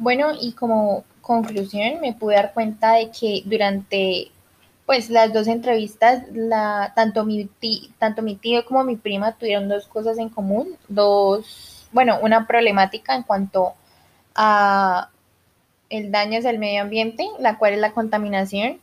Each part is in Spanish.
Bueno, y como conclusión me pude dar cuenta de que durante pues las dos entrevistas, la, tanto, mi tanto mi tío como mi prima tuvieron dos cosas en común, dos, bueno, una problemática en cuanto a el daño hacia el medio ambiente, la cual es la contaminación,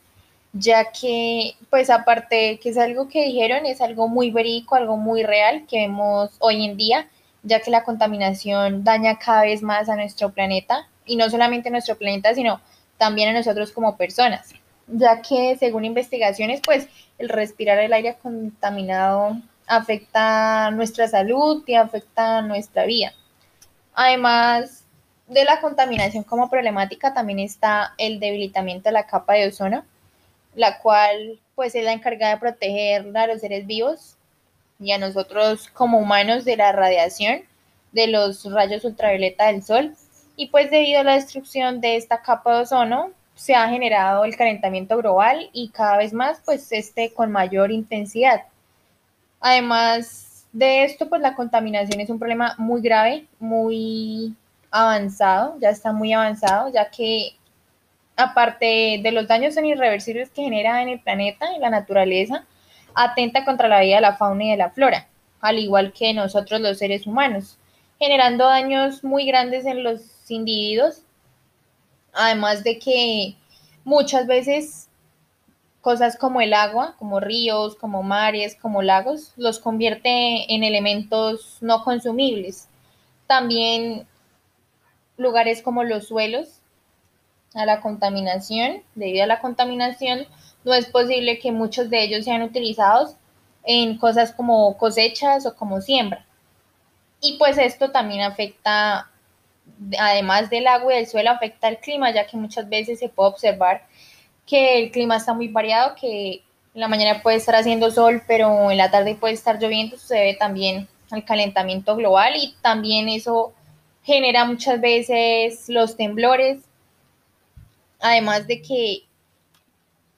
ya que, pues aparte que es algo que dijeron, es algo muy verídico, algo muy real que vemos hoy en día, ya que la contaminación daña cada vez más a nuestro planeta, y no solamente a nuestro planeta, sino también a nosotros como personas, ya que según investigaciones, pues el respirar el aire contaminado afecta nuestra salud y afecta nuestra vida. Además, de la contaminación como problemática también está el debilitamiento de la capa de ozono, la cual pues es la encargada de proteger a los seres vivos y a nosotros como humanos de la radiación de los rayos ultravioleta del sol. Y pues debido a la destrucción de esta capa de ozono se ha generado el calentamiento global y cada vez más pues este con mayor intensidad. Además de esto pues la contaminación es un problema muy grave, muy avanzado, ya está muy avanzado, ya que aparte de los daños irreversibles que genera en el planeta y la naturaleza, atenta contra la vida de la fauna y de la flora, al igual que nosotros los seres humanos, generando daños muy grandes en los individuos, además de que muchas veces cosas como el agua, como ríos, como mares, como lagos, los convierte en elementos no consumibles. También lugares como los suelos, a la contaminación. Debido a la contaminación, no es posible que muchos de ellos sean utilizados en cosas como cosechas o como siembra. Y pues esto también afecta, además del agua y del suelo, afecta al clima, ya que muchas veces se puede observar que el clima está muy variado, que en la mañana puede estar haciendo sol, pero en la tarde puede estar lloviendo, se debe también al calentamiento global y también eso genera muchas veces los temblores, además de que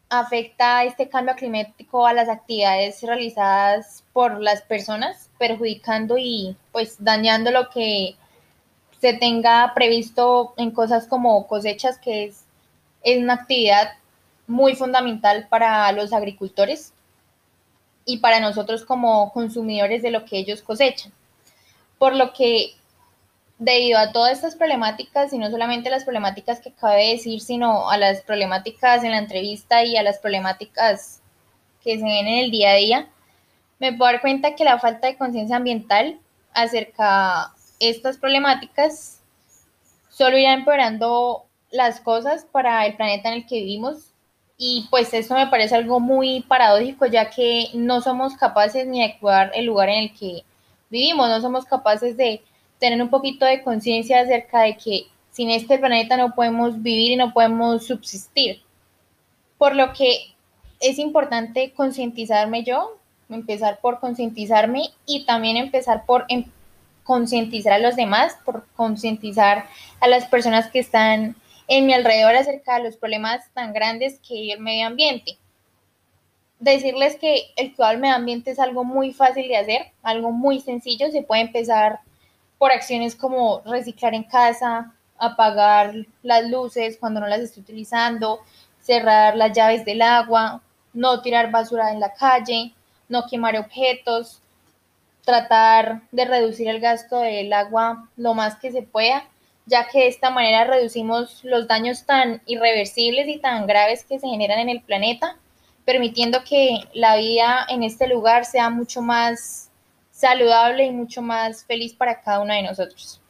afecta este cambio climático a las actividades realizadas por las personas, perjudicando y pues dañando lo que se tenga previsto en cosas como cosechas, que es, es una actividad muy fundamental para los agricultores y para nosotros como consumidores de lo que ellos cosechan. Por lo que debido a todas estas problemáticas, y no solamente las problemáticas que acabé de decir, sino a las problemáticas en la entrevista y a las problemáticas que se ven en el día a día, me puedo dar cuenta que la falta de conciencia ambiental acerca estas problemáticas solo irá empeorando las cosas para el planeta en el que vivimos. Y pues eso me parece algo muy paradójico, ya que no somos capaces ni de cuidar el lugar en el que vivimos, no somos capaces de tener un poquito de conciencia acerca de que sin este planeta no podemos vivir y no podemos subsistir. Por lo que es importante concientizarme yo, empezar por concientizarme y también empezar por em, concientizar a los demás, por concientizar a las personas que están en mi alrededor acerca de los problemas tan grandes que vive el medio ambiente. Decirles que el cuidado del medio ambiente es algo muy fácil de hacer, algo muy sencillo, se puede empezar por acciones como reciclar en casa, apagar las luces cuando no las esté utilizando, cerrar las llaves del agua, no tirar basura en la calle, no quemar objetos, tratar de reducir el gasto del agua lo más que se pueda, ya que de esta manera reducimos los daños tan irreversibles y tan graves que se generan en el planeta, permitiendo que la vida en este lugar sea mucho más saludable y mucho más feliz para cada uno de nosotros.